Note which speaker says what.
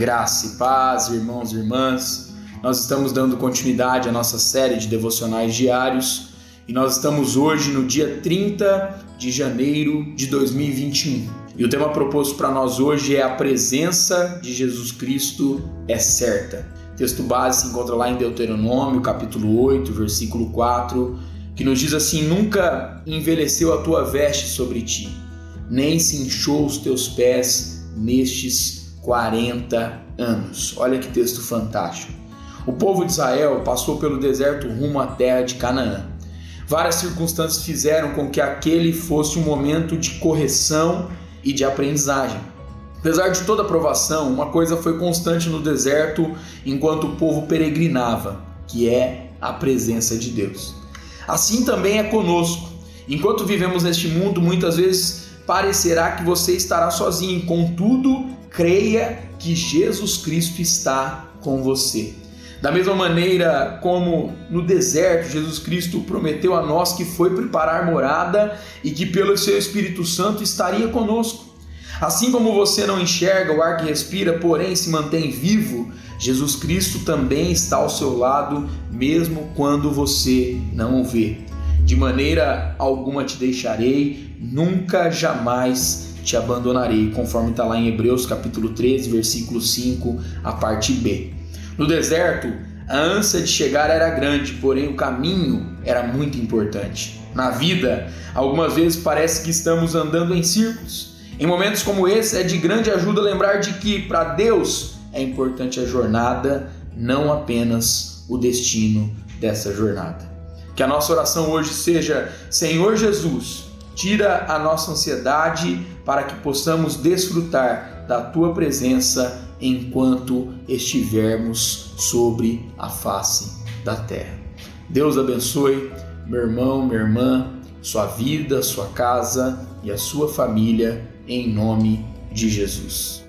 Speaker 1: Graça e paz, irmãos e irmãs. Nós estamos dando continuidade à nossa série de devocionais diários e nós estamos hoje no dia 30 de janeiro de 2021. E o tema proposto para nós hoje é a presença de Jesus Cristo é certa. O texto base se encontra lá em Deuteronômio, capítulo 8, versículo 4, que nos diz assim: Nunca envelheceu a tua veste sobre ti, nem se inchou os teus pés nestes 40 anos. Olha que texto fantástico. O povo de Israel passou pelo deserto rumo à terra de Canaã. Várias circunstâncias fizeram com que aquele fosse um momento de correção e de aprendizagem. Apesar de toda a provação, uma coisa foi constante no deserto enquanto o povo peregrinava, que é a presença de Deus. Assim também é conosco. Enquanto vivemos neste mundo, muitas vezes parecerá que você estará sozinho, contudo, creia que Jesus Cristo está com você. Da mesma maneira como no deserto Jesus Cristo prometeu a nós que foi preparar morada e que pelo seu Espírito Santo estaria conosco. Assim como você não enxerga o ar que respira, porém se mantém vivo, Jesus Cristo também está ao seu lado, mesmo quando você não o vê. De maneira alguma te deixarei, nunca jamais te abandonarei, conforme está lá em Hebreus capítulo 13, versículo 5, a parte B. No deserto, a ânsia de chegar era grande, porém o caminho era muito importante. Na vida, algumas vezes parece que estamos andando em círculos. Em momentos como esse, é de grande ajuda lembrar de que, para Deus, é importante a jornada, não apenas o destino dessa jornada. Que a nossa oração hoje seja: Senhor Jesus, tira a nossa ansiedade para que possamos desfrutar da tua presença enquanto estivermos sobre a face da terra. Deus abençoe meu irmão, minha irmã, sua vida, sua casa e a sua família em nome de Jesus.